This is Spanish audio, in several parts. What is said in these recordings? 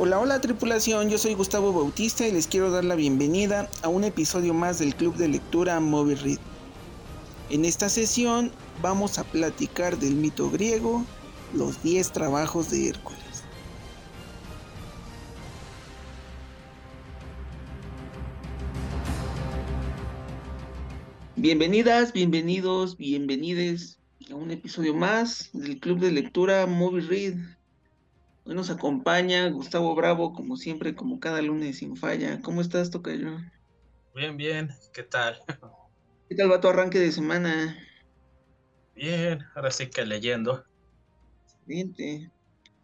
Hola, hola tripulación, yo soy Gustavo Bautista y les quiero dar la bienvenida a un episodio más del Club de Lectura Movie Read. En esta sesión vamos a platicar del mito griego, los 10 trabajos de Hércules. Bienvenidas, bienvenidos, bienvenides a un episodio más del Club de Lectura Movie Read. Hoy nos acompaña Gustavo Bravo, como siempre, como cada lunes sin falla. ¿Cómo estás, Tocayo? Bien, bien. ¿Qué tal? ¿Qué tal va tu arranque de semana? Bien, ahora sí que leyendo. Excelente.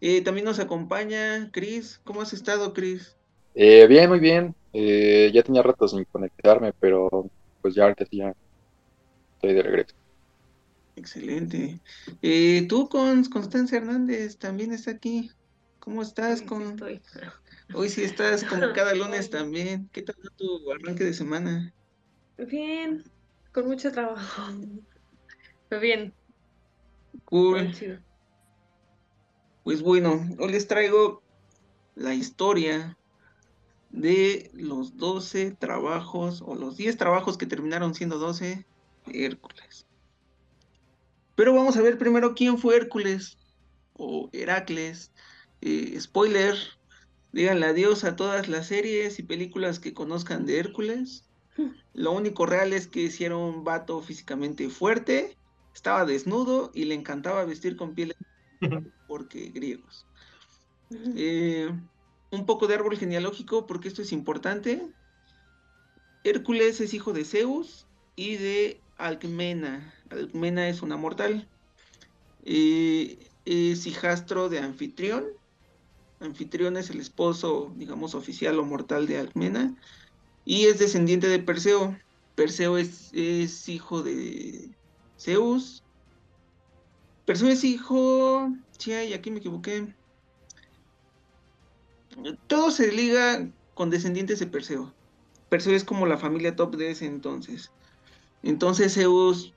Eh, también nos acompaña Cris. ¿Cómo has estado, Cris? Eh, bien, muy bien. Eh, ya tenía rato sin conectarme, pero pues ya ahorita sí ya estoy de regreso. Excelente. Eh, tú con Constancia Hernández también está aquí. ¿Cómo estás? Con... sí. Hoy sí estás como cada lunes también. ¿Qué tal tu arranque de semana? Bien, con mucho trabajo. Pero bien, Cool. Pues bueno, hoy les traigo la historia de los 12 trabajos o los 10 trabajos que terminaron siendo 12 de Hércules. Pero vamos a ver primero quién fue Hércules o Heracles. Eh, spoiler, díganle adiós a todas las series y películas que conozcan de Hércules. Lo único real es que era un vato físicamente fuerte, estaba desnudo y le encantaba vestir con pieles porque griegos. Eh, un poco de árbol genealógico, porque esto es importante. Hércules es hijo de Zeus y de Alcmena. Alcmena es una mortal. Eh, es hijastro de Anfitrión. Anfitrión es el esposo, digamos, oficial o mortal de Alcmena. Y es descendiente de Perseo. Perseo es, hijo de Zeus. Perseo es hijo. Sí, aquí me equivoqué. Todo se liga con descendientes de Perseo. Perseo es como la familia top de ese entonces. Entonces Zeus,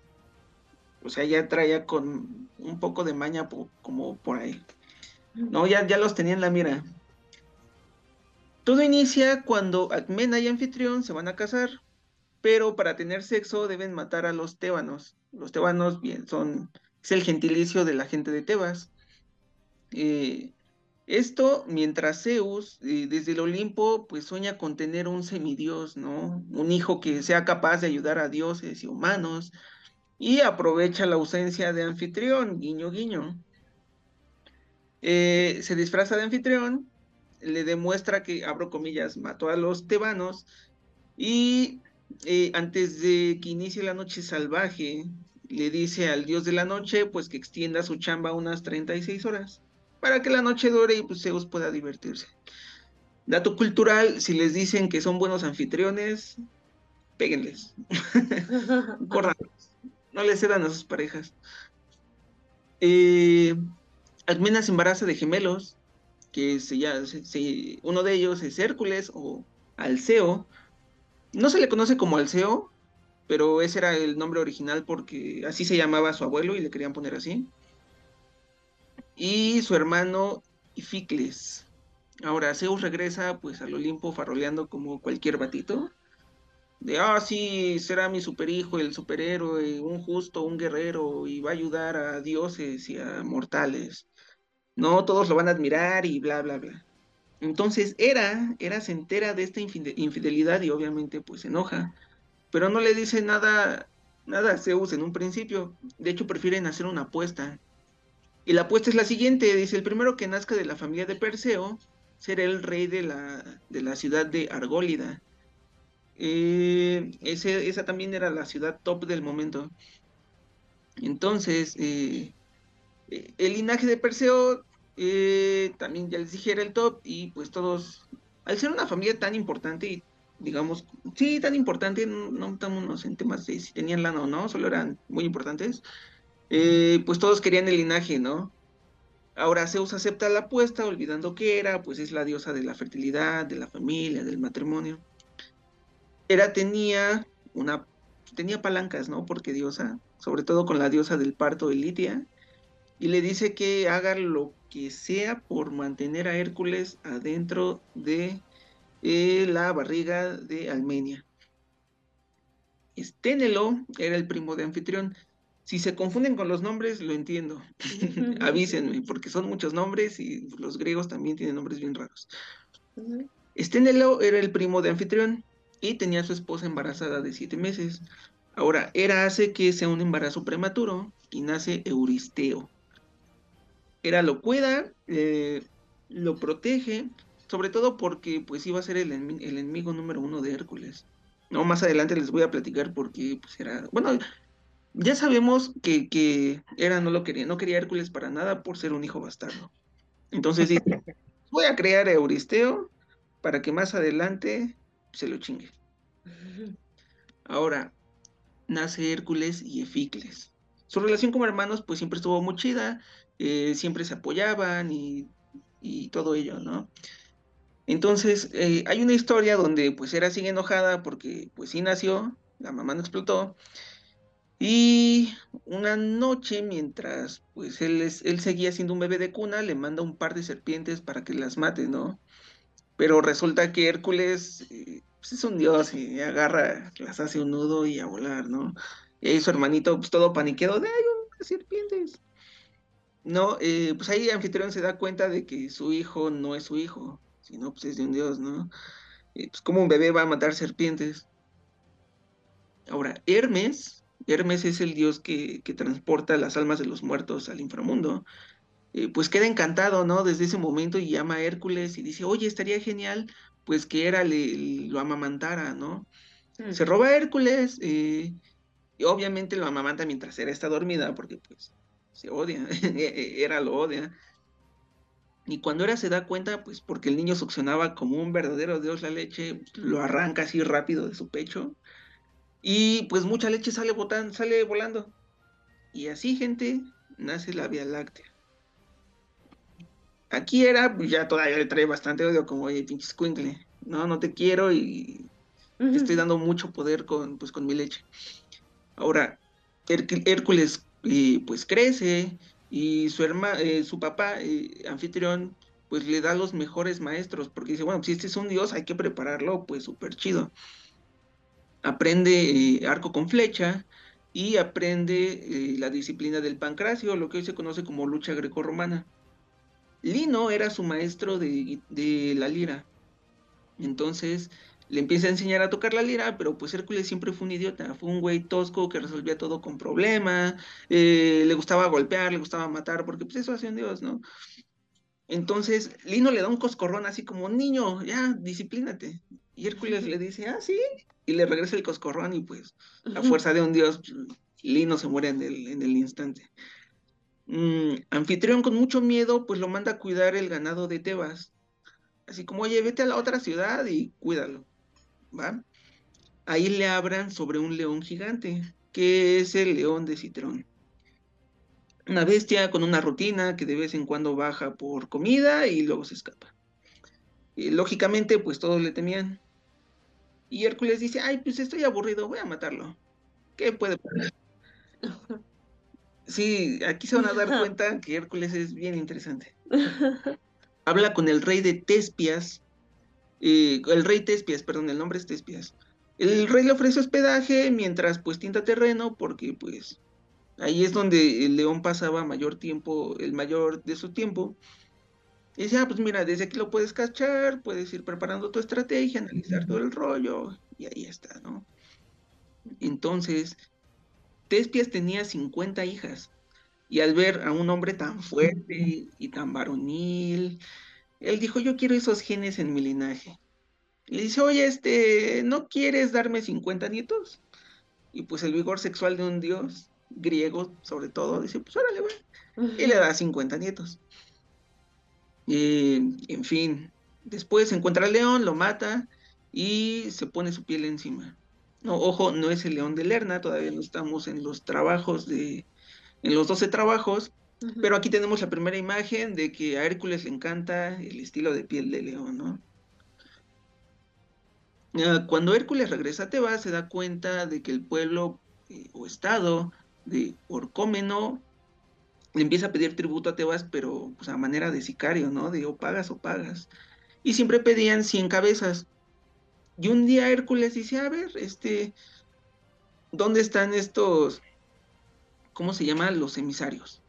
o sea, ya traía con un poco de maña como por ahí. No, ya, ya los tenía en la mira. Todo inicia cuando Acmena y Anfitrión se van a casar, pero para tener sexo deben matar a los tébanos. Los tébanos, bien, son, es el gentilicio de la gente de Tebas. Eh, esto mientras Zeus, eh, desde el Olimpo, pues sueña con tener un semidios, ¿no? Un hijo que sea capaz de ayudar a dioses y humanos, y aprovecha la ausencia de Anfitrión, guiño, guiño. Eh, se disfraza de Anfitrión, le demuestra que, abro comillas, mató a los tebanos, y eh, antes de que inicie la noche salvaje, le dice al dios de la noche, pues que extienda su chamba unas 36 horas para que la noche dure y pues Zeus pueda divertirse. Dato cultural, si les dicen que son buenos anfitriones, péguenles, córranlos, no les cedan a sus parejas. Eh, Alcmena se embaraza de gemelos, que se, ya, se- uno de ellos es Hércules o Alceo. No se le conoce como Alceo, pero ese era el nombre original porque así se llamaba su abuelo y le querían poner así y su hermano Ificles. Ahora Zeus regresa pues al Olimpo faroleando como cualquier batito. De, ah, sí, será mi superhijo, el superhéroe, un justo, un guerrero, y va a ayudar a dioses y a mortales. No, todos lo van a admirar y bla, bla, bla. Entonces, Hera, Hera se entera de esta infide- infidelidad y obviamente pues se enoja, pero no le dice nada, nada a Zeus en un principio. De hecho, prefieren hacer una apuesta. Y la apuesta es la siguiente, dice, el primero que nazca de la familia de Perseo será el rey de la, de la ciudad de Argólida. Eh, esa también era la ciudad top del momento. Entonces, eh, eh, el linaje de Perseo eh, también ya les dije era el top y pues todos, al ser una familia tan importante y digamos, sí, tan importante, no, estamos en temas de si tenían lana o no, solo eran muy importantes eh, pues todos querían el linaje, ¿no? Ahora Zeus acepta la apuesta, olvidando que Hera, pues es la diosa de la fertilidad, de la familia, del matrimonio. Hera tenía una, tenía palancas, ¿no? Porque diosa, sobre todo con la diosa del parto, Elitia, y le dice que haga lo que sea por mantener a Hércules adentro de eh, la barriga de Almenia. Esténelo era el primo de Anfitrión. Si se confunden con los nombres, lo entiendo. Avísenme, porque son muchos nombres y los griegos también tienen nombres bien raros. Esténelo era el primo de Anfitrión y tenía a su esposa embarazada de siete meses. Ahora, Hera hace que sea un embarazo prematuro y nace Euristeo. Hera lo cuida, eh, lo protege, sobre todo porque pues iba a ser el, enemigo número uno de Hércules. No, más adelante les voy a platicar porque pues era, bueno, ya sabemos que, que Hera no lo quería, no quería Hércules para nada por ser un hijo bastardo. Entonces dice, voy a crear a Euristeo para que más adelante se lo chingue. Ahora, nace Hércules y Eficles. Su relación como hermanos pues siempre estuvo muy chida, eh, siempre se apoyaban y, todo ello, ¿no? Entonces, eh, hay una historia donde pues era así enojada porque pues sí nació, la mamá no explotó, y una noche mientras pues él, él seguía siendo un bebé de cuna, le manda un par de serpientes para que las mate, ¿no? Pero resulta que Hércules eh, pues, es un dios y agarra, las hace un nudo y a volar, ¿no? Y ahí su hermanito, pues todo paniqueado de, ay, serpientes. No, eh, pues ahí Anfitrión se da cuenta de que su hijo no es su hijo, sino pues es de un dios, ¿no? pues como un bebé va a matar serpientes. Ahora, Hermes, Hermes es el dios que, que transporta las almas de los muertos al inframundo. Eh, pues queda encantado, ¿no? Desde ese momento y llama a Hércules y dice, oye, estaría genial, pues que era le, lo amamantara, ¿no? Se roba a Hércules, eh, y obviamente lo amamanta mientras era está dormida, porque pues se odia, era lo odia. Y cuando era se da cuenta, pues porque el niño succionaba como un verdadero dios la leche, lo arranca así rápido de su pecho. Y pues mucha leche sale, botando, sale volando. Y así, gente, nace la Vía Láctea. Aquí era, pues ya todavía le trae bastante odio, como, oye, pinche squinkle, no, no te quiero y te estoy dando mucho poder con, pues, con mi leche. Ahora, Hércules, eh, pues crece y su, hermano, eh, su papá, eh, anfitrión, pues le da los mejores maestros, porque dice, bueno, si este es un dios, hay que prepararlo, pues súper chido. Aprende arco con flecha y aprende la disciplina del pancracio, lo que hoy se conoce como lucha grecorromana. Lino era su maestro de, la lira. Entonces le empieza a enseñar a tocar la lira, pero pues Hércules siempre fue un idiota, fue un güey tosco que resolvía todo con problema, eh, le gustaba golpear, le gustaba matar, porque pues eso hace un dios, ¿no? Entonces Lino le da un coscorrón así como, niño, ya, disciplínate. Y Hércules le dice, ah, sí, y le regresa el coscorrón y pues la fuerza de un dios, Lino se muere en el instante. Mm, anfitrión con mucho miedo, pues lo manda a cuidar el ganado de Tebas. Así como, oye, vete a la otra ciudad y cuídalo. ¿Va? Ahí le abran sobre un león gigante, que es el león de Citrón. Una bestia con una rutina que de vez en cuando baja por comida y luego se escapa. Y, lógicamente, pues todos le temían. Y Hércules dice, ay, pues estoy aburrido, voy a matarlo. ¿Qué puede pasar? Sí, aquí se van a dar cuenta que Hércules es bien interesante. Habla con el rey de Tespias, eh, el rey Tespias, perdón, el nombre es Tespias. El rey le ofrece hospedaje mientras pues tinta terreno porque pues ahí es donde el león pasaba mayor tiempo, el mayor de su tiempo. Y dice, ah, pues mira, desde aquí lo puedes cachar, puedes ir preparando tu estrategia, analizar todo el rollo, y ahí está, ¿no? Entonces, Tespias tenía 50 hijas y al ver a un hombre tan fuerte y tan varonil, él dijo, yo quiero esos genes en mi linaje. Y le dice, oye, este, ¿no quieres darme 50 nietos? Y pues el vigor sexual de un dios griego, sobre todo, dice, pues órale, güey. Y le da 50 nietos. en fin, después encuentra al león, lo mata y se pone su piel encima. No, ojo, no es el león de Lerna, todavía no estamos en los trabajos de, en los 12 trabajos, pero aquí tenemos la primera imagen de que a Hércules le encanta el estilo de piel de león, ¿no? Ah, cuando Hércules regresa a Tebas, se da cuenta de que el pueblo eh, o estado de Orcómeno le empieza a pedir tributo a Tebas, pero pues a manera de sicario, ¿no? De o pagas o pagas. Y siempre pedían 100 cabezas. Y un día Hércules dice, a ver, este, ¿dónde están estos, cómo se llaman los emisarios?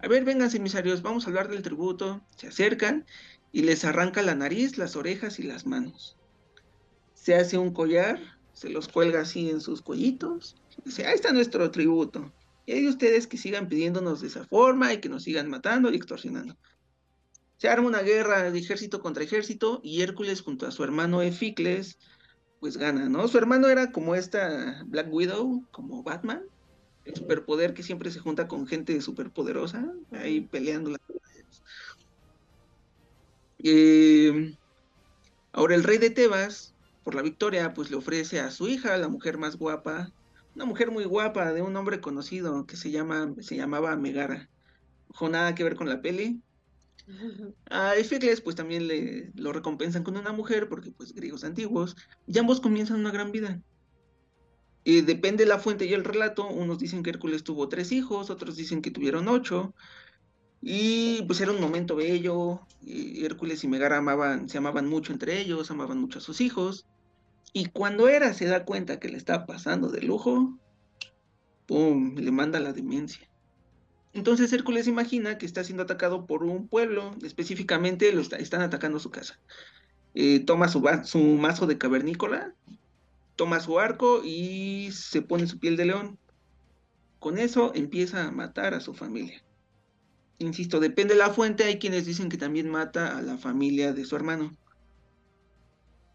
A ver, vengan emisarios, vamos a hablar del tributo. Se acercan y les arranca la nariz, las orejas y las manos. Se hace un collar, se los cuelga así en sus cuellitos. Dice, ahí está nuestro tributo. Y hay ustedes que sigan pidiéndonos de esa forma y que nos sigan matando y extorsionando. Se arma una guerra de ejército contra ejército y Hércules junto a su hermano Eficles pues gana, ¿no? Su hermano era como esta Black Widow, como Batman, el superpoder que siempre se junta con gente superpoderosa, ahí peleando las eh, ahora el rey de Tebas, por la victoria, pues le ofrece a su hija, la mujer más guapa, una mujer muy guapa de un hombre conocido que se llama, se llamaba Megara. Ojo, nada que ver con la peli. A Efecles pues también le lo recompensan con una mujer porque pues griegos antiguos y ambos comienzan una gran vida. Y depende la fuente y el relato, unos dicen que Hércules tuvo tres hijos, otros dicen que tuvieron ocho, y pues era un momento bello, Hércules y Megara amaban, se amaban mucho entre ellos, amaban mucho a sus hijos, y cuando Hera se da cuenta que le está pasando de lujo, ¡pum!, le manda la demencia. Entonces Hércules imagina que está siendo atacado por un pueblo, específicamente lo están atacando su casa. Eh, toma su mazo de cavernícola, toma su arco y se pone su piel de león. Con eso empieza a matar a su familia. Insisto, depende de la fuente, hay quienes dicen que también mata a la familia de su hermano.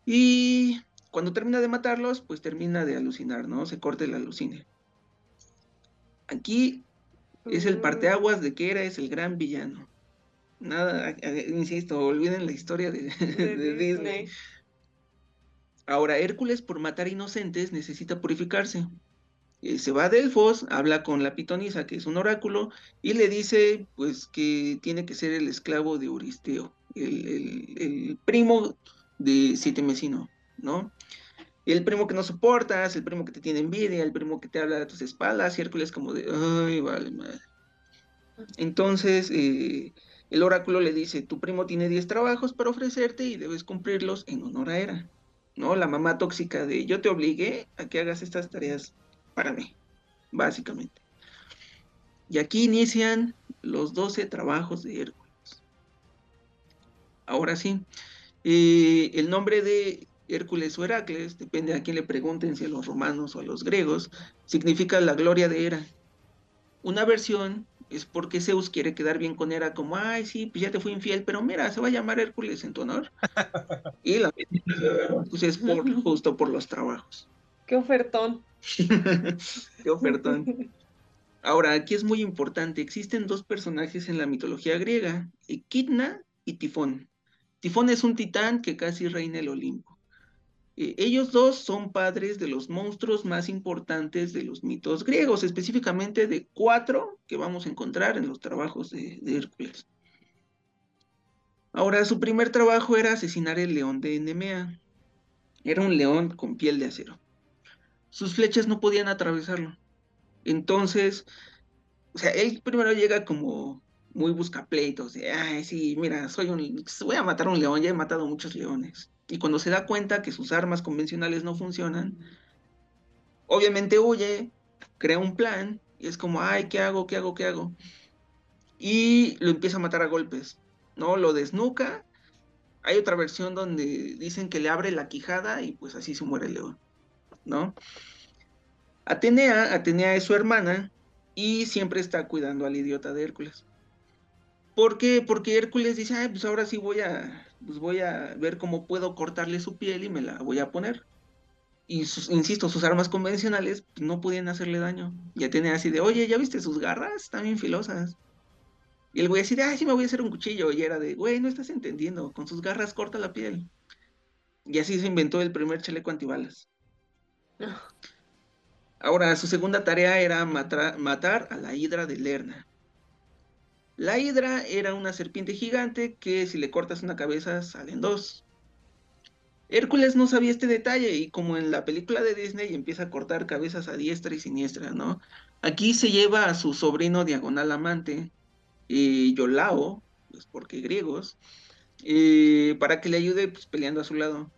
Y cuando termina de matarlos, pues termina de alucinar, ¿no? Se corta el alucine. Aquí es el parteaguas de que era es el gran villano. Nada, insisto, olviden la historia de, Disney. Ahora, Hércules, por matar inocentes, necesita purificarse. Eh, se va a Delfos, habla con la pitonisa, que es un oráculo, y le dice, pues, que tiene que ser el esclavo de Euristeo, el, primo de Siete Mesino, ¿no? el primo que no soportas, el primo que te tiene envidia, el primo que te habla de tus espaldas, y Hércules como de, ay, vale, madre. Entonces, eh, el oráculo le dice, tu primo tiene 10 trabajos para ofrecerte y debes cumplirlos en honor a Hera. ¿No? La mamá tóxica de, yo te obligué a que hagas estas tareas para mí, básicamente. Y aquí inician los 12 trabajos de Hércules. Ahora sí, eh, el nombre de Hércules o Heracles, depende a quién le pregunten, si a los romanos o a los griegos, significa la gloria de Hera. Una versión es porque Zeus quiere quedar bien con Hera, como, ay, sí, pues ya te fui infiel, pero mira, se va a llamar Hércules en tu honor. y la pues es justo por los trabajos. Qué ofertón. Qué ofertón. Ahora, aquí es muy importante, existen dos personajes en la mitología griega, Equidna y Tifón. Tifón es un titán que casi reina el Olimpo. Eh, ellos dos son padres de los monstruos más importantes de los mitos griegos, específicamente de cuatro que vamos a encontrar en los trabajos de, Hércules. Ahora, su primer trabajo era asesinar el león de Nemea. Era un león con piel de acero. Sus flechas no podían atravesarlo. Entonces, o sea, él primero llega como muy buscapleitos, de, ay, sí, mira, soy un, voy a matar un león, ya he matado muchos leones. Y cuando se da cuenta que sus armas convencionales no funcionan, obviamente huye, crea un plan y es como, ay, ¿qué hago? ¿Qué hago? ¿Qué hago? Y lo empieza a matar a golpes, ¿no? Lo desnuca. Hay otra versión donde dicen que le abre la quijada y pues así se muere el león, ¿no? Atenea, Atenea es su hermana y siempre está cuidando al idiota de Hércules. ¿Por qué? Porque Hércules dice, ay, pues ahora sí voy a, pues voy a ver cómo puedo cortarle su piel y me la voy a poner. Y insisto, sus armas convencionales pues, no podían hacerle daño. Ya tenía así de, oye, ¿ya viste sus garras? Están bien filosas. Y el güey así de, ay, sí me voy a hacer un cuchillo. Y era de, güey, no estás entendiendo, con sus garras corta la piel. Y así se inventó el primer chaleco antibalas. Ahora, su segunda tarea era matar a la hidra de Lerna. La hidra era una serpiente gigante que si le cortas una cabeza salen dos. Hércules no sabía este detalle y como en la película de Disney empieza a cortar cabezas a diestra y siniestra, ¿no? Aquí se lleva a su sobrino diagonal amante, eh, Yolao, pues porque griegos, eh, para que le ayude pues, peleando a su lado.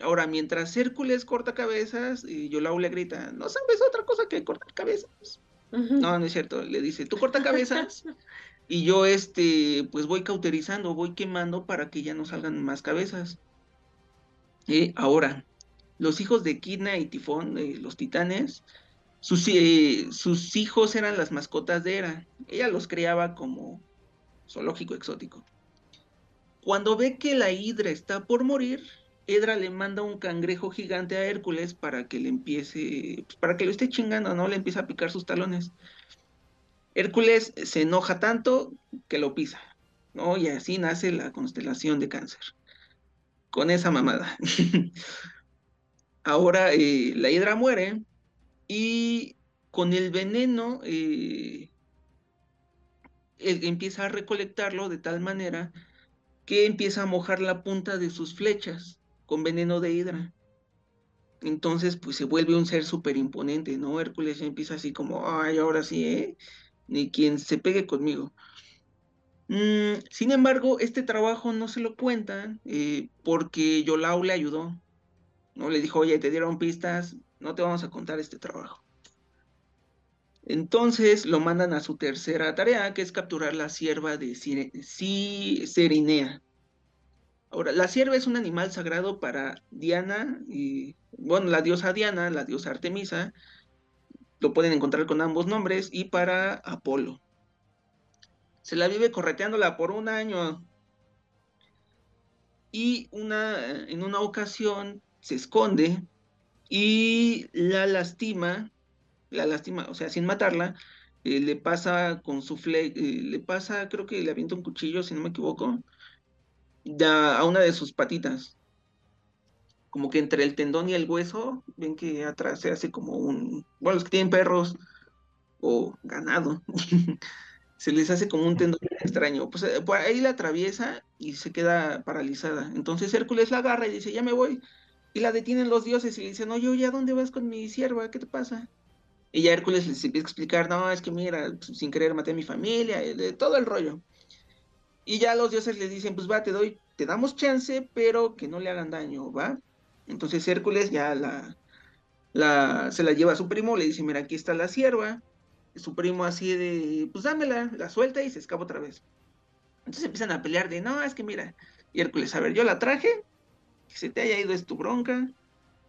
Ahora, mientras Hércules corta cabezas, y Yolao le grita, ¿no sabes otra cosa que cortar cabezas? No, no es cierto. Le dice, tú corta cabezas y yo, este, pues voy cauterizando, voy quemando para que ya no salgan más cabezas. Eh, ahora, los hijos de Kidna y Tifón, eh, los titanes, sus, eh, sus, hijos eran las mascotas de Hera. Ella los criaba como zoológico exótico. Cuando ve que la hidra está por morir, Hedra le manda un cangrejo gigante a Hércules para que le empiece, pues, para que lo esté chingando, ¿no? Le empieza a picar sus talones. Hércules se enoja tanto que lo pisa, ¿no? Y así nace la constelación de cáncer. Con esa mamada. Ahora eh, la hidra muere y con el veneno eh, empieza a recolectarlo de tal manera que empieza a mojar la punta de sus flechas con veneno de hidra. Entonces, pues se vuelve un ser súper imponente, ¿no? Hércules empieza así como, ay, ahora sí, ¿eh? Ni quien se pegue conmigo. Mm, sin embargo, este trabajo no se lo cuentan eh, porque Yolau le ayudó. ¿no? Le dijo, oye, te dieron pistas, no te vamos a contar este trabajo. Entonces lo mandan a su tercera tarea, que es capturar la sierva de Serinea. Ahora, la sierva es un animal sagrado para Diana y, bueno, la diosa Diana, la diosa Artemisa, lo pueden encontrar con ambos nombres, y para Apolo. Se la vive correteándola por un año. Y una, en una ocasión se esconde y la lastima, la lastima, o sea, sin matarla, eh, le pasa con su fle, eh, le pasa, creo que le avienta un cuchillo, si no me equivoco, a una de sus patitas. Como que entre el tendón y el hueso, ven que atrás se hace como un. Bueno, los que tienen perros o ganado, se les hace como un tendón extraño. Pues eh, por ahí la atraviesa y se queda paralizada. Entonces Hércules la agarra y dice: Ya me voy. Y la detienen los dioses y le dicen: Oye, oye, ¿a dónde vas con mi sierva? ¿Qué te pasa? Y ya Hércules les empieza a explicar: No, es que mira, sin querer maté a mi familia, de todo el rollo. Y ya los dioses les dicen, pues va, te doy, te damos chance, pero que no le hagan daño, ¿va? Entonces Hércules ya la, se la lleva a su primo, le dice, mira, aquí está la sierva. Su primo así de, pues dámela, la suelta y se escapa otra vez. Entonces empiezan a pelear de, no, es que mira, y Hércules, a ver, yo la traje, que se te haya ido es tu bronca,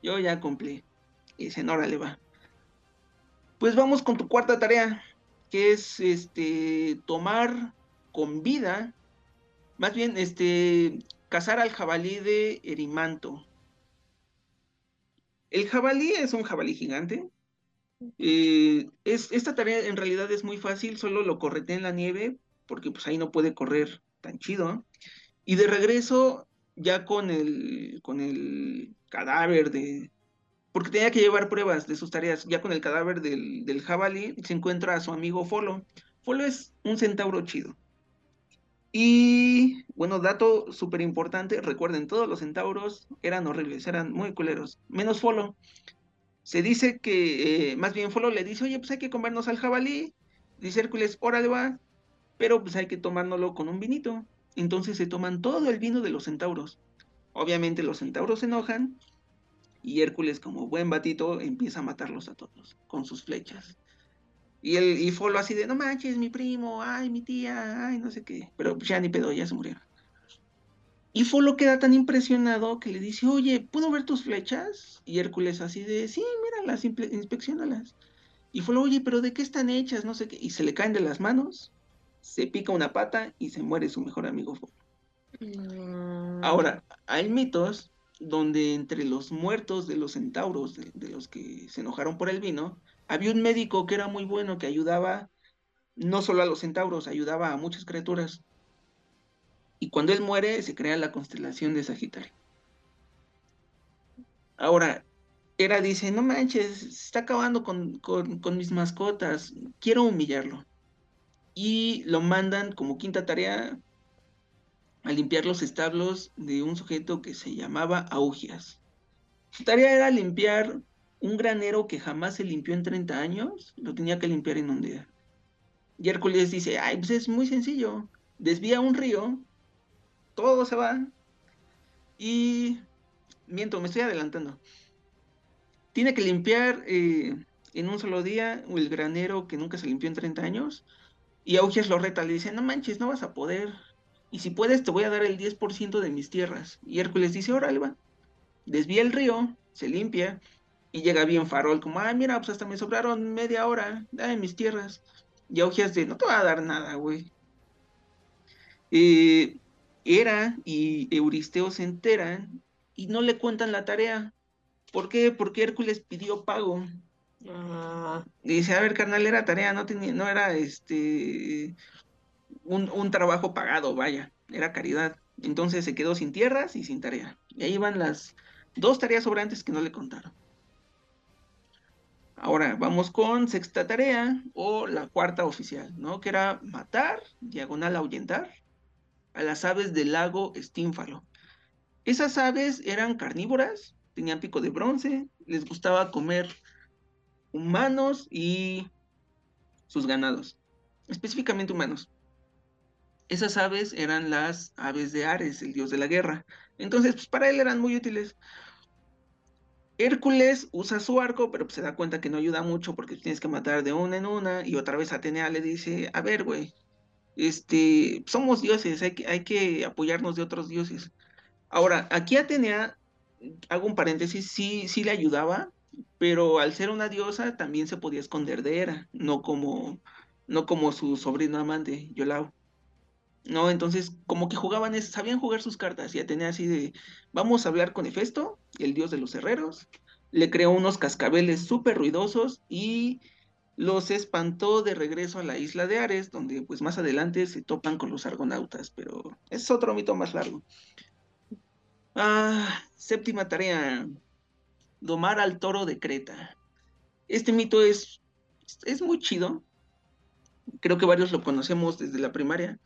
yo ya cumplí. Y dicen, órale, va. Pues vamos con tu cuarta tarea, que es este tomar con vida más bien, este, cazar al jabalí de Erimanto. El jabalí es un jabalí gigante. Eh, es, esta tarea en realidad es muy fácil, solo lo correte en la nieve, porque pues ahí no puede correr tan chido. Y de regreso, ya con el, con el cadáver de... Porque tenía que llevar pruebas de sus tareas. Ya con el cadáver del, del jabalí se encuentra a su amigo Folo. Folo es un centauro chido. Y bueno, dato súper importante, recuerden, todos los centauros eran horribles, eran muy culeros, menos Folo. Se dice que, eh, más bien Folo le dice, oye, pues hay que comernos al jabalí. Dice Hércules, órale va, pero pues hay que tomárnoslo con un vinito. Entonces se toman todo el vino de los centauros. Obviamente los centauros se enojan y Hércules, como buen batito, empieza a matarlos a todos con sus flechas. Y el y Folo así de, no manches, mi primo, ay, mi tía, ay, no sé qué. Pero ya ni pedo, ya se murieron. Y Folo queda tan impresionado que le dice, oye, ¿puedo ver tus flechas? Y Hércules así de, sí, míralas, inspeccionalas. Y Folo, oye, pero ¿de qué están hechas? No sé qué. Y se le caen de las manos, se pica una pata y se muere su mejor amigo Folo. Mm. Ahora, hay mitos donde entre los muertos de los centauros, de los que se enojaron por el vino, había un médico que era muy bueno, que ayudaba no solo a los centauros, ayudaba a muchas criaturas. Y cuando él muere, se crea la constelación de Sagitario. Ahora, Hera dice, no manches, se está acabando con, con mis mascotas, quiero humillarlo. Y lo mandan como quinta tarea a limpiar los establos de un sujeto que se llamaba Augias. Su tarea era limpiar un granero que jamás se limpió en 30 años, lo tenía que limpiar en un día. Y Hércules dice, ay, pues es muy sencillo. Desvía un río, todo se va. Y miento, me estoy adelantando. Tiene que limpiar eh, en un solo día el granero que nunca se limpió en 30 años. Y Augias lo reta, le dice, no manches, no vas a poder. Y si puedes, te voy a dar el 10% de mis tierras. Y Hércules dice, órale, va. Desvía el río, se limpia. Y llega bien farol, como, ay, mira, pues hasta me sobraron media hora, dame mis tierras. Y Augias de, no te va a dar nada, güey. Eh, Hera y Euristeo se enteran y no le cuentan la tarea. ¿Por qué? Porque Hércules pidió pago. Ah, Y dice, a ver, carnal, era tarea, no tenía, no era este un, un trabajo pagado, vaya, era caridad. Entonces se quedó sin tierras y sin tarea. Y ahí van las dos tareas sobrantes que no le contaron. Ahora vamos con sexta tarea o la cuarta oficial, ¿no? Que era matar, diagonal ahuyentar, a las aves del lago Estínfalo. Esas aves eran carnívoras, tenían pico de bronce, les gustaba comer humanos y sus ganados, específicamente humanos. Esas aves eran las aves de Ares, el dios de la guerra. Entonces, pues para él eran muy útiles. Hércules usa su arco, pero pues, se da cuenta que no ayuda mucho porque tienes que matar de una en una. Y otra vez Atenea le dice, a ver, güey, este, somos dioses, hay que, hay que apoyarnos de otros dioses. Ahora, aquí Atenea, hago un paréntesis, sí, sí le ayudaba, pero al ser una diosa también se podía esconder de Hera, no como, no como su sobrino amante, Yolao. No, entonces como que jugaban, es- sabían jugar sus cartas y Atenea así de, vamos a hablar con Hefesto, el dios de los herreros, le creó unos cascabeles súper ruidosos y los espantó de regreso a la isla de Ares, donde pues más adelante se topan con los argonautas, pero es otro mito más largo. Ah, séptima tarea, domar al toro de Creta. Este mito es, es muy chido, creo que varios lo conocemos desde la primaria.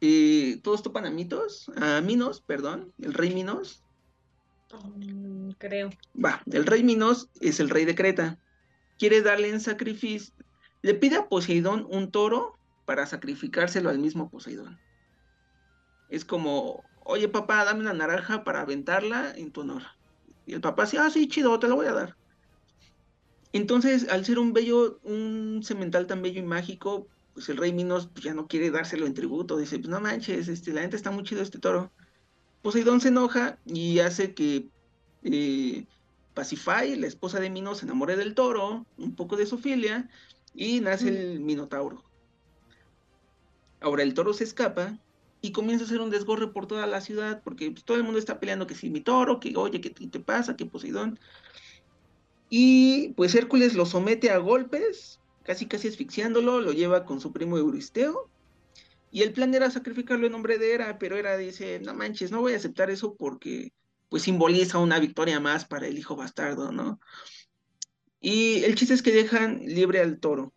Eh, todos topan a Mitos, a Minos, perdón, el rey Minos. mm, creo. Va, el rey Minos es el rey de Creta. Quiere darle en sacrificio, le pide a Poseidón un toro para sacrificárselo al mismo Poseidón. Es como, oye papá, dame una naranja para aventarla en tu honor. Y el papá dice, ah, sí, chido, te lo voy a dar. Entonces, al ser un bello, un semental tan bello y mágico, pues el rey Minos pues, ya no quiere dárselo en tributo. Dice, pues no manches, este, la gente está muy chido este toro. Poseidón se enoja y hace que eh, Pacify, la esposa de Minos, se enamore del toro, un poco de su filia, y nace el Minotauro. Ahora el toro se escapa y comienza a hacer un desgorre por toda la ciudad, porque pues, todo el mundo está peleando que si mi toro, que oye, ¿qué te pasa? Que Poseidón. Y pues Hércules lo somete a golpes, casi casi asfixiándolo, lo lleva con su primo Euristeo. Y el plan era sacrificarlo en nombre de Hera, pero Hera dice, no manches, no voy a aceptar eso porque pues simboliza una victoria más para el hijo bastardo, ¿no? Y el chiste es que dejan libre al toro.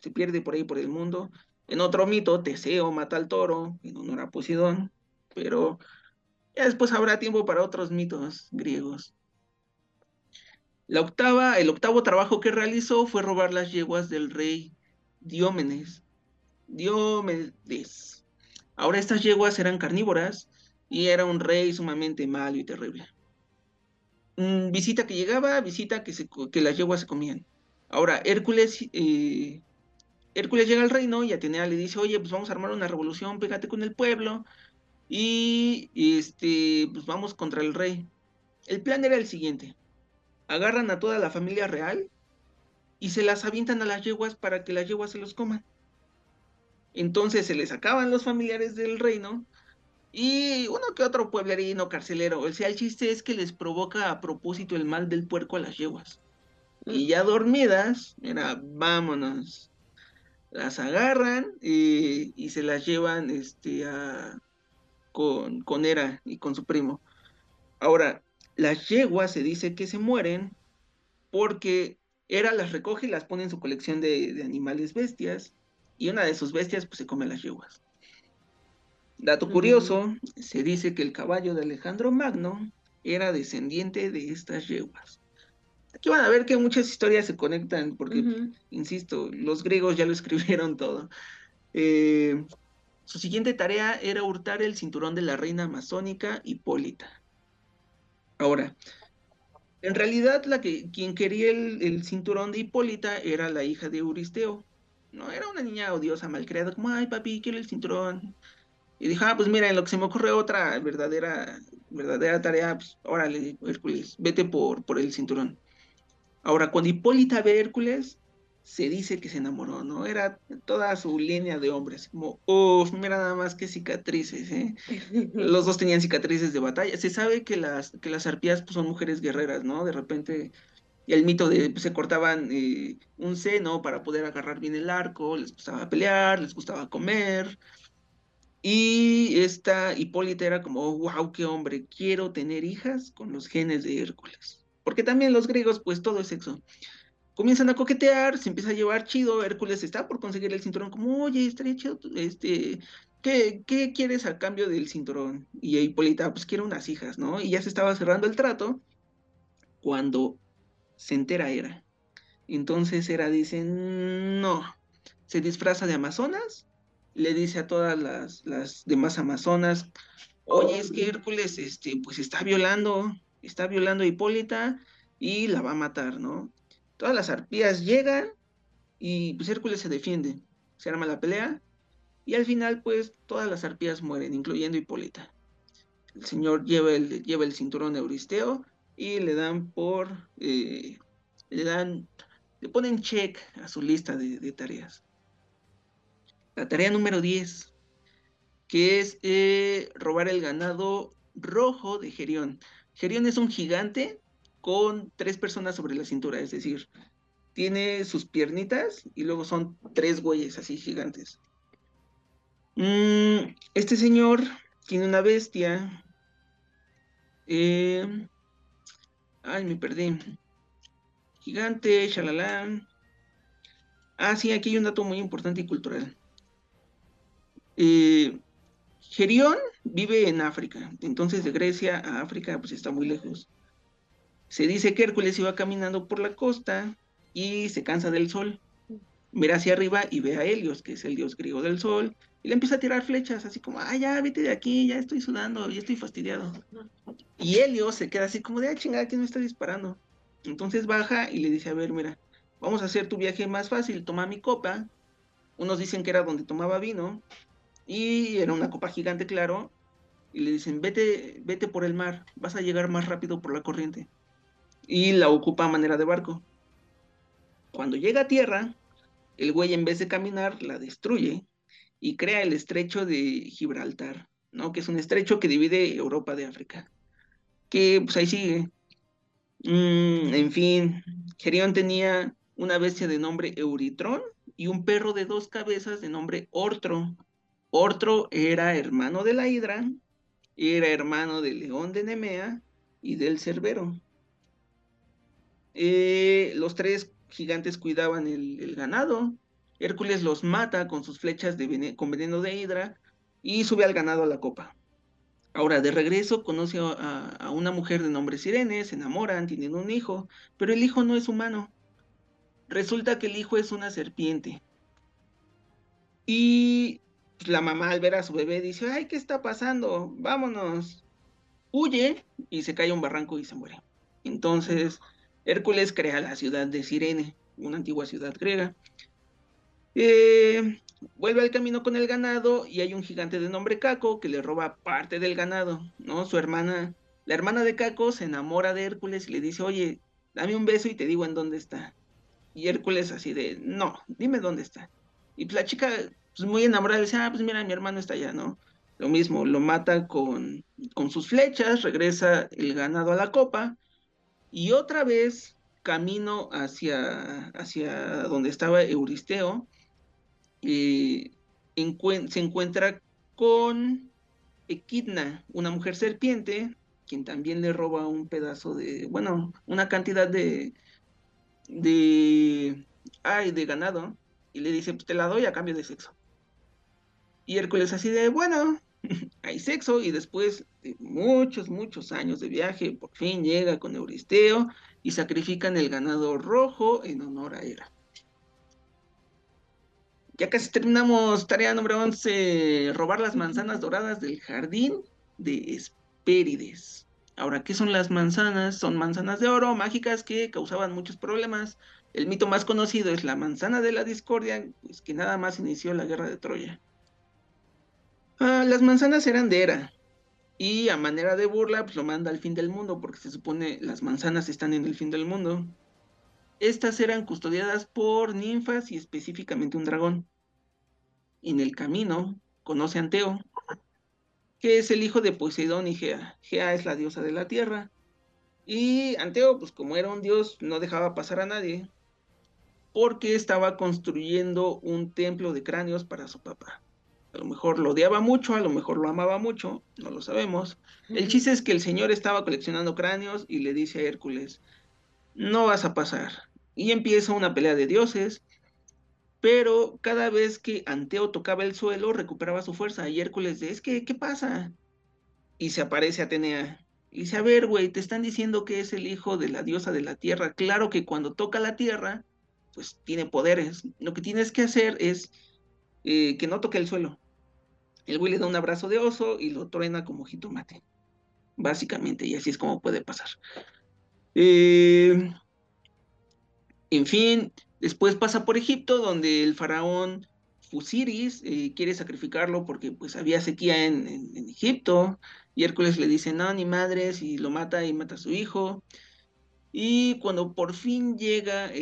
Se pierde por ahí por el mundo. En otro mito, Teseo mata al toro en honor a Poseidón, pero ya después habrá tiempo para otros mitos griegos. La octava, el octavo trabajo que realizó fue robar las yeguas del rey Diómenes. Diomedes. Ahora estas yeguas eran carnívoras y era un rey sumamente malo y terrible. Mm, visita que llegaba, visita que, se, que las yeguas se comían. Ahora, Hércules, eh, Hércules llega al reino y Atenea le dice, oye, pues vamos a armar una revolución, pégate con el pueblo y este, pues vamos contra el rey. El plan era el siguiente agarran a toda la familia real y se las avientan a las yeguas para que las yeguas se los coman. Entonces se les acaban los familiares del reino y uno que otro pueblerino, carcelero. O sea, el chiste es que les provoca a propósito el mal del puerco a las yeguas. Y ya dormidas, mira, vámonos. Las agarran y, y se las llevan este, a, con, con Hera y con su primo. Ahora, las yeguas se dice que se mueren porque Hera las recoge y las pone en su colección de, de, animales bestias y una de sus bestias pues se come las yeguas. Dato curioso, uh -huh. se dice que el caballo de Alejandro Magno era descendiente de estas yeguas. aquí van a ver que muchas historias se conectan, porque, insisto, los griegos ya lo escribieron todo. Eh, su siguiente tarea era hurtar el cinturón de la reina amazónica Hipólita. Ahora, en realidad la que quien quería el, el cinturón de Hipólita era la hija de Euristeo. No, era una niña odiosa, malcriada, como, ay papi, quiero el cinturón. Y dijo, ah, pues mira, en lo que se me ocurre otra verdadera, verdadera tarea, pues órale, Hércules, vete por, por el cinturón. Ahora, cuando Hipólita ve Hércules, se dice que se enamoró, ¿no? Era toda su línea de hombres, como, uff, mira nada más que cicatrices, ¿eh? Los dos tenían cicatrices de batalla. Se sabe que las, que las arpías pues, son mujeres guerreras, ¿no? De repente, el mito de pues, se cortaban eh, un seno para poder agarrar bien el arco, les gustaba pelear, les gustaba comer. Y esta Hipólita era como, wow, qué hombre, quiero tener hijas con los genes de Hércules. Porque también los griegos, pues todo es sexo. Comienzan a coquetear, se empieza a llevar chido, Hércules está por conseguir el cinturón, como, oye, estaría chido, este, ¿qué, qué quieres a cambio del cinturón? Y Hipólita, pues quiero unas hijas, ¿no? Y ya se estaba cerrando el trato cuando se entera Hera. Entonces Hera dice, no, se disfraza de amazonas, le dice a todas las, las demás amazonas, oye, es que Hércules, este, pues está violando, está violando a Hipólita y la va a matar, ¿no? Todas las arpías llegan y pues Hércules se defiende, se arma la pelea y al final pues todas las arpías mueren, incluyendo Hipólita. El señor lleva el, cinturón de Euristeo y le dan por, eh, le dan, le ponen check a su lista de, de tareas. La tarea número 10, que es eh, robar el ganado rojo de Gerión. Gerión es un gigante con tres personas sobre la cintura, es decir, tiene sus piernitas y luego son tres güeyes así gigantes. Mm, este señor tiene una bestia. Eh, ay, me perdí. Gigante, shalala. Ah, sí, aquí hay un dato muy importante y cultural. Eh, Gerión vive en África, entonces de Grecia a África pues está muy lejos. Se dice que Hércules iba caminando por la costa y se cansa del sol. Mira hacia arriba y ve a Helios, que es el dios griego del sol, y le empieza a tirar flechas, así como, ah, ya, vete de aquí, ya estoy sudando, ya estoy fastidiado. Y Helios se queda así como de, ah, chingada, ¿quién me está disparando? Entonces baja y le dice, a ver, mira, vamos a hacer tu viaje más fácil, toma mi copa. Unos dicen que era donde tomaba vino, y era una copa gigante, claro, y le dicen, vete, vete por el mar, vas a llegar más rápido por la corriente. Y la ocupa a manera de barco. Cuando llega a tierra, el güey en vez de caminar la destruye y crea el estrecho de Gibraltar, ¿no? Que es un estrecho que divide Europa de África. Que pues ahí sigue. Mm, en fin, Gerión tenía una bestia de nombre Euritrón y un perro de dos cabezas de nombre Ortro. Ortro era hermano de la Hidra, era hermano del león de Nemea y del Cerbero. Eh, los tres gigantes cuidaban el, ganado. Hércules los mata con sus flechas de con veneno de hidra y sube al ganado a la copa. Ahora, de regreso, conoce a, a, una mujer de nombre Sirene, se enamoran, tienen un hijo, pero el hijo no es humano. Resulta que el hijo es una serpiente. Y la mamá al ver a su bebé dice, ay, ¿qué está pasando? Vámonos. Huye y se cae a un barranco y se muere. Entonces, Hércules crea la ciudad de Sirene, una antigua ciudad griega. Eh, vuelve al camino con el ganado y hay un gigante de nombre Caco que le roba parte del ganado, ¿no? Su hermana, la hermana de Caco se enamora de Hércules y le dice, oye, dame un beso y te digo en dónde está. Y Hércules así de, no, dime dónde está. Y pues la chica, pues muy enamorada, dice, ah, pues mira, mi hermano está allá, ¿no? Lo mismo, lo mata con, con sus flechas, regresa el ganado a la copa y otra vez camino hacia, hacia donde estaba Euristeo, eh, se encuentra con Equidna, una mujer serpiente, quien también le roba un pedazo de, bueno, una cantidad de, de, ay, de ganado, y le dice, pues te la doy a cambio de sexo. Y Hércules así de, bueno, hay sexo, y después de muchos, muchos años de viaje, por fin llega con Euristeo, y sacrifican el ganado rojo en honor a Hera. Ya casi terminamos tarea número 11, robar las manzanas doradas del jardín de Hespérides. Ahora, ¿qué son las manzanas? Son manzanas de oro mágicas que causaban muchos problemas. El mito más conocido es la manzana de la discordia, pues que nada más inició la guerra de Troya. Ah, las manzanas eran de Hera, y a manera de burla, pues lo manda al fin del mundo, porque se supone las manzanas están en el fin del mundo. Estas eran custodiadas por ninfas y específicamente un dragón. En el camino conoce a Anteo, que es el hijo de Poseidón y Gea. Gea es la diosa de la tierra. Y Anteo, pues como era un dios, no dejaba pasar a nadie, porque estaba construyendo un templo de cráneos para su papá. A lo mejor lo odiaba mucho, a lo mejor lo amaba mucho, no lo sabemos. El chiste es que el señor estaba coleccionando cráneos y le dice a Hércules, no vas a pasar. Y empieza una pelea de dioses, pero cada vez que Anteo tocaba el suelo recuperaba su fuerza y Hércules dice, es que, ¿qué pasa? Y se aparece Atenea. Y dice, a ver, güey, te están diciendo que es el hijo de la diosa de la tierra. Claro que cuando toca la tierra, pues tiene poderes. Lo que tienes que hacer es eh, que no toque el suelo. El güey le da un abrazo de oso y lo truena como jitomate. Básicamente, y así es como puede pasar. Eh, en fin, después pasa por Egipto, donde el faraón Fusiris eh, quiere sacrificarlo porque pues había sequía en, Egipto. Y Hércules le dice, no, ni madres, y lo mata y mata a su hijo. Y cuando por fin llega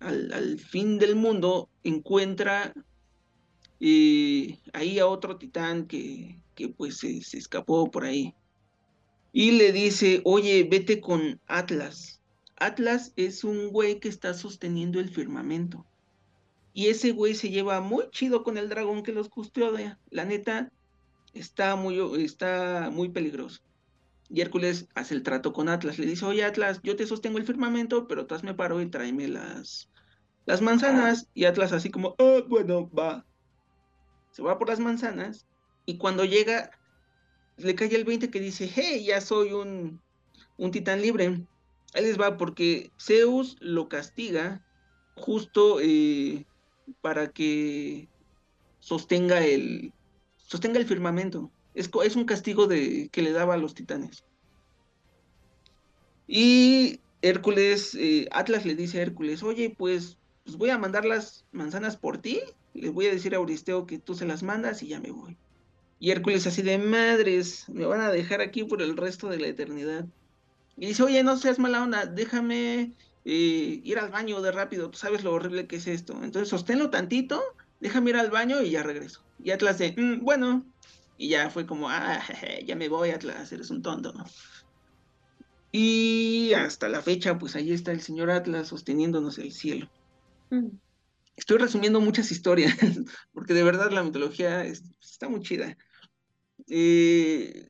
al, al, fin del mundo, encuentra y ahí a otro titán que, que pues se, escapó por ahí. Y le dice, oye, vete con Atlas. Atlas es un güey que está sosteniendo el firmamento. Y ese güey se lleva muy chido con el dragón que los custodia. La neta, está muy, está muy peligroso. Y Hércules hace el trato con Atlas. Le dice, oye Atlas, yo te sostengo el firmamento, pero tú me paro y tráeme las, las manzanas. Y Atlas así como, ah, bueno, va se va por las manzanas y cuando llega le cae el 20 que dice, hey, ya soy un, un titán libre. Ahí les va porque Zeus lo castiga justo eh, para que sostenga el, sostenga el firmamento. Es, es un castigo de, que le daba a los titanes. Y Hércules, eh, Atlas le dice a Hércules, oye, pues, pues voy a mandar las manzanas por ti les voy a decir a Euristeo que tú se las mandas y ya me voy. Y Hércules así de madres, me van a dejar aquí por el resto de la eternidad. Y dice, oye, no seas mala onda, déjame eh, ir al baño de rápido, tú sabes lo horrible que es esto. Entonces sosténlo tantito, déjame ir al baño y ya regreso. Y Atlas de, mm, bueno, y ya fue como, ah, ya me voy Atlas, eres un tonto. Y hasta la fecha, pues ahí está el señor Atlas sosteniéndonos el cielo. Mm estoy resumiendo muchas historias, porque de verdad la mitología está muy chida. Eh,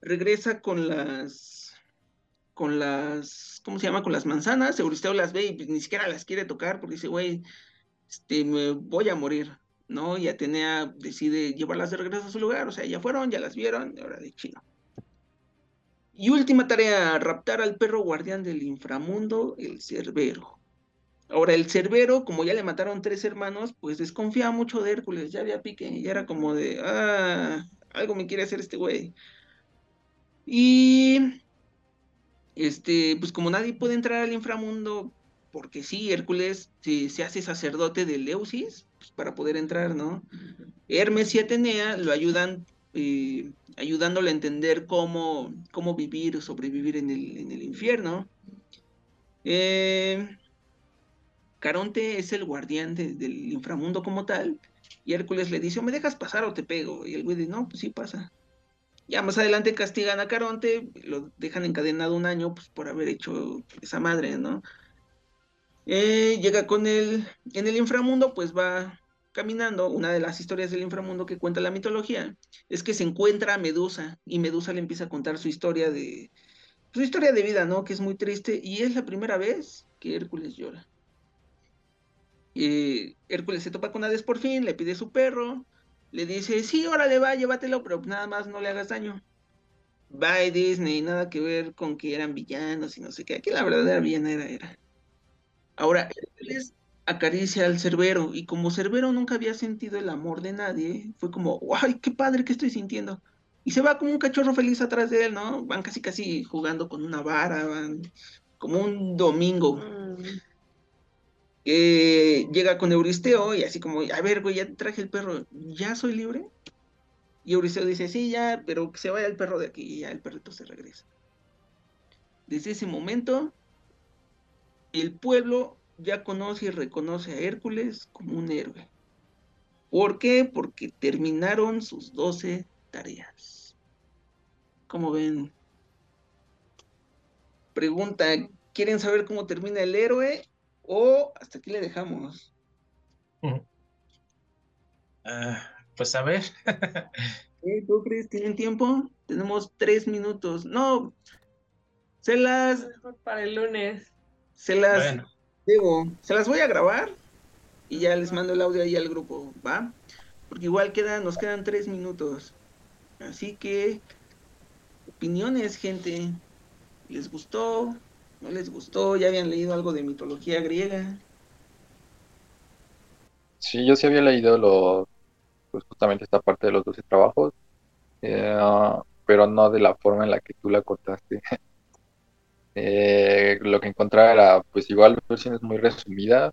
regresa con las, con las, ¿cómo se llama? Con las manzanas, Euristeo las ve y pues, ni siquiera las quiere tocar porque dice, güey, este, me voy a morir, ¿no? Y Atenea decide llevarlas de regreso a su lugar, o sea, ya fueron, ya las vieron, ahora de chino. Y última tarea, raptar al perro guardián del inframundo, el Cerbero. Ahora, el Cerbero, como ya le mataron tres hermanos, pues desconfía mucho de Hércules, ya había pique, ya era como de, ah, algo me quiere hacer este güey. Y, este, pues como nadie puede entrar al inframundo, porque sí, Hércules se, hace sacerdote de Leusis, pues para poder entrar, ¿no? Hermes y Atenea lo ayudan, eh, ayudándole a entender cómo, cómo vivir, sobrevivir en el, en el infierno. Eh, Caronte es el guardián del inframundo como tal, y Hércules le dice, me dejas pasar o te pego, y el güey dice, no, pues sí pasa. Ya más adelante castigan a Caronte, lo dejan encadenado un año pues, por haber hecho esa madre, ¿no? Eh, llega con él en el inframundo, pues va caminando. Una de las historias del inframundo que cuenta la mitología es que se encuentra a Medusa y Medusa le empieza a contar su historia de su historia de vida, ¿no? Que es muy triste y es la primera vez que Hércules llora. Y Hércules se topa con Hades por fin, le pide su perro, le dice, sí, órale, va, llévatelo, pero nada más no le hagas daño. Bye Disney, nada que ver con que eran villanos y no sé qué. Aquí la verdadera villana era, era. Ahora, Hércules acaricia al Cerbero y como Cerbero nunca había sentido el amor de nadie, fue como, ¡ay, qué padre que estoy sintiendo! Y se va como un cachorro feliz atrás de él, ¿no? Van casi casi jugando con una vara, van como un domingo. Mm, Eh, llega con Euristeo y así como, a ver, güey, ya te traje el perro, ¿ya soy libre? Y Euristeo dice, sí, ya, pero que se vaya el perro de aquí y ya el perrito se regresa. Desde ese momento, el pueblo ya conoce y reconoce a Hércules como un héroe. ¿Por qué? Porque terminaron sus 12 tareas. Como ven? Pregunta, ¿quieren saber cómo termina el héroe o hasta aquí le dejamos? Ah, pues a ver. ¿Eh, ¿Tú crees? ¿Tienen tiempo? Tenemos tres minutos. No, se las, mejor para el lunes. se las Bueno, debo, se las voy a grabar y ya les mando el audio ahí al grupo, ¿va? Porque igual quedan, nos quedan tres minutos. Así que, opiniones, gente. ¿Les gustó? ¿No les gustó? ¿Ya habían leído algo de mitología griega? Sí, yo sí había leído lo, pues justamente esta parte de los 12 trabajos, eh, pero no de la forma en la que tú la contaste. Eh, lo que encontraba era, pues igual versiones muy resumidas,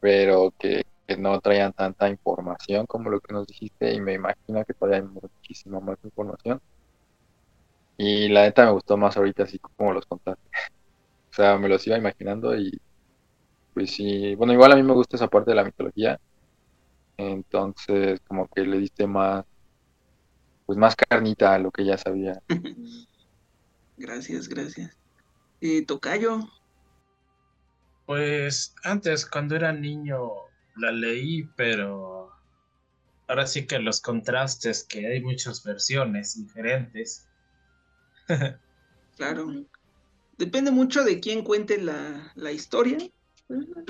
pero que, que no traían tanta información como lo que nos dijiste, y me imagino que todavía hay muchísima más información. Y la neta me gustó más ahorita así como los contaste. O sea, me los iba imaginando y pues sí, bueno, igual a mí me gusta esa parte de la mitología. Entonces, como que le diste más, pues más carnita a lo que ya sabía. Gracias, gracias. Eh, Tocayo, pues antes cuando era niño la leí, pero ahora sí que los contrastes, que hay muchas versiones diferentes. claro. Depende mucho de quién cuente la, la historia.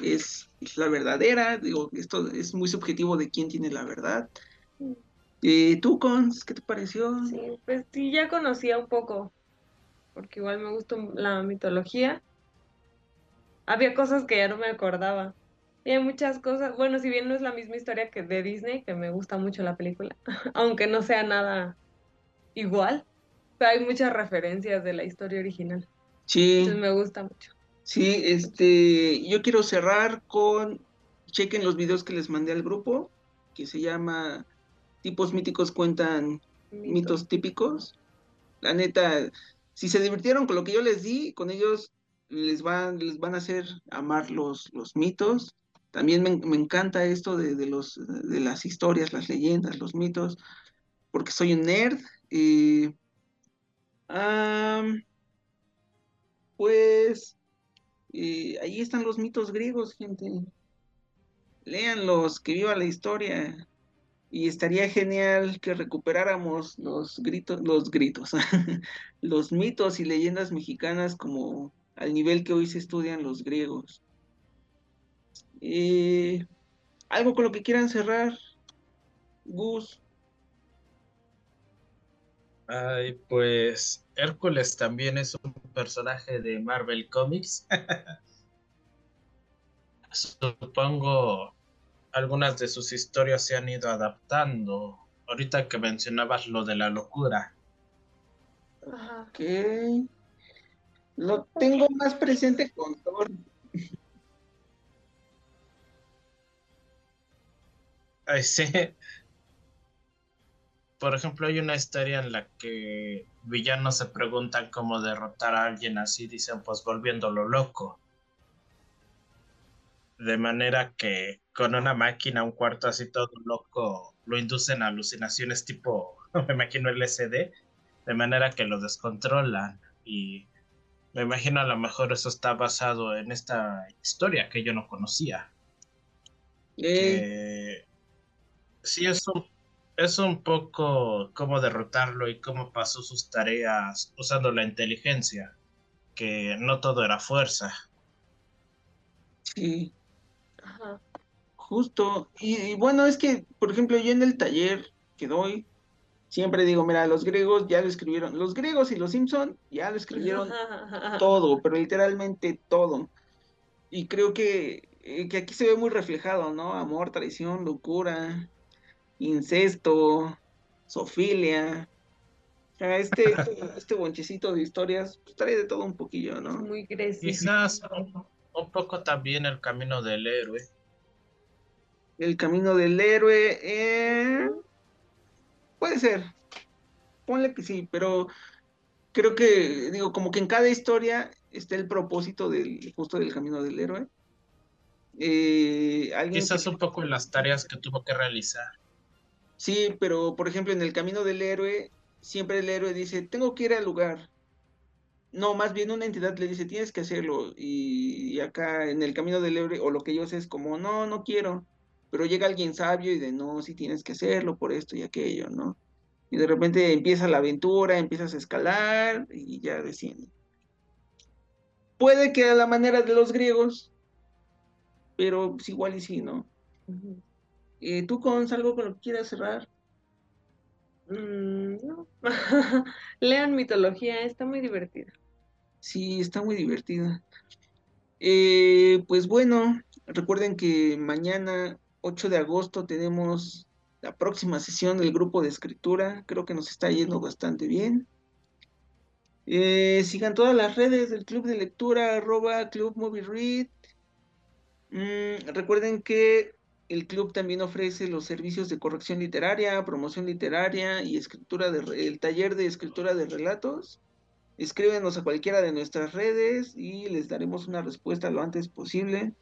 Es la verdadera. Digo, esto es muy subjetivo de quién tiene la verdad. Eh, ¿Tú, Cons, qué te pareció? Sí, pues sí, ya conocía un poco, porque igual me gusta la mitología. Había cosas que ya no me acordaba. Y hay muchas cosas, bueno, si bien no es la misma historia que de Disney, que me gusta mucho la película, aunque no sea nada igual, pero hay muchas referencias de la historia original. Sí, Entonces me gusta mucho. sí, este, yo quiero cerrar con, chequen los videos que les mandé al grupo, que se llama Tipos míticos cuentan Mito. mitos típicos. La neta, si se divirtieron con lo que yo les di, con ellos les van, les van a hacer amar los, los mitos. También me, me encanta esto de, de los, de las historias, las leyendas, los mitos, porque soy un nerd. eh, pues eh, ahí están los mitos griegos, gente. Léanlos, que viva la historia. Y estaría genial que recuperáramos los gritos, los gritos, los mitos y leyendas mexicanas como al nivel que hoy se estudian los griegos. Eh, algo con lo que quieran cerrar, Gus. Ay, pues Hércules también es un personaje de Marvel Comics. Supongo algunas de sus historias se han ido adaptando. Ahorita que mencionabas lo de la locura. Ok. Lo tengo más presente con Thor. Ay, sí. Por ejemplo, hay una historia en la que villanos se preguntan cómo derrotar a alguien así, dicen pues volviéndolo loco. De manera que con una máquina, un cuarto así todo loco, lo inducen a alucinaciones tipo, me imagino LSD, de manera que lo descontrolan. Y me imagino a lo mejor eso está basado en esta historia que yo no conocía. Eh, que sí es un, es un poco cómo derrotarlo y cómo pasó sus tareas usando la inteligencia, que no todo era fuerza. sí. Ajá. Justo, y, y bueno, es que, por ejemplo, yo en el taller que doy, Siempre digo, mira, los griegos ya lo escribieron, los griegos y los Simpson ya lo escribieron todo, pero literalmente todo. Y creo que, eh, que aquí se ve muy reflejado, ¿no? Amor, traición, locura, incesto, sofilia. O sea, este, este bonchecito de historias pues, trae de todo un poquillo, ¿no? Muy gracioso. Quizás un, un poco también el camino del héroe. El camino del héroe. eh, Puede ser. Ponle que sí, pero creo que, digo, como que en cada historia está el propósito del, justo del camino del héroe. Eh, alguien Quizás que- un poco en las tareas que tuvo que realizar. Sí, pero por ejemplo, en el camino del héroe, siempre el héroe dice, tengo que ir al lugar. No, más bien una entidad le dice, tienes que hacerlo. Y, acá en el camino del héroe, o lo que yo sé es como, no, no quiero. Pero llega alguien sabio y de, no, sí tienes que hacerlo por esto y aquello, ¿no? Y de repente empieza la aventura, empiezas a escalar y ya desciende. Puede que a la manera de los griegos, pero pues igual y sí, ¿no? Eh, ¿Tú, con algo con lo que quieras cerrar? Mm, no. Lean mitología, está muy divertida. Sí, está muy divertida. Eh, pues bueno, recuerden que mañana, 8 de agosto, tenemos la próxima sesión del grupo de escritura. Creo que nos está yendo bastante bien. Eh, sigan todas las redes del club de lectura, arroba Club Movie Read. Mm, recuerden que el club también ofrece los servicios de corrección literaria, promoción literaria y escritura de, el taller de escritura de relatos. Escríbenos a cualquiera de nuestras redes y les daremos una respuesta lo antes posible.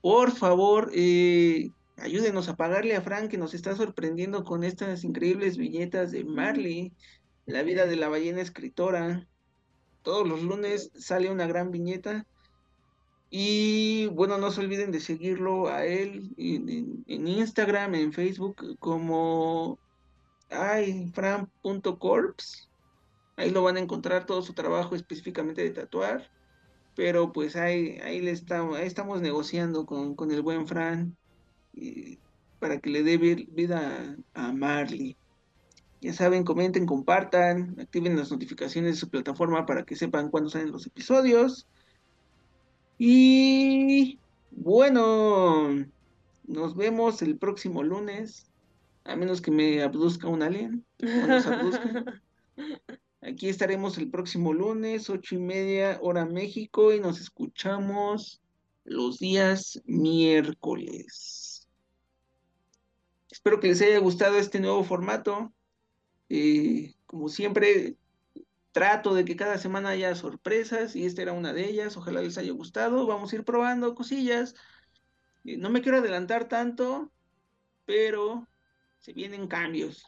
Por favor, eh, ayúdenos a pagarle a Frank que nos está sorprendiendo con estas increíbles viñetas de Marley, la vida de la ballena escritora. Todos los lunes sale una gran viñeta. Y bueno, no se olviden de seguirlo a él en, Instagram, en Facebook, como ay, fran.corps. Ahí lo van a encontrar todo su trabajo específicamente de tatuar. Pero pues ahí, ahí, le estamos, ahí estamos negociando con, con el buen Fran para que le dé vi- vida a Marley. Ya saben, comenten, compartan, activen las notificaciones de su plataforma para que sepan cuándo salen los episodios. Y bueno, nos vemos el próximo lunes, a menos que me abduzca un alien. nos. Aquí estaremos el próximo lunes, ocho y media, hora México, y nos escuchamos los días miércoles. Espero que les haya gustado este nuevo formato. Eh, como siempre, trato de que cada semana haya sorpresas y esta era una de ellas. Ojalá les haya gustado. Vamos a ir probando cosillas. Eh, no me quiero adelantar tanto, pero se vienen cambios.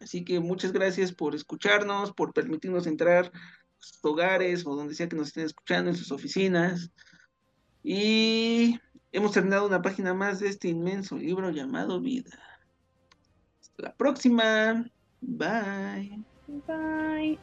Así que muchas gracias por escucharnos, por permitirnos entrar a sus hogares o donde sea que nos estén escuchando, en sus oficinas. Y hemos terminado una página más de este inmenso libro llamado Vida. Hasta la próxima. Bye. Bye.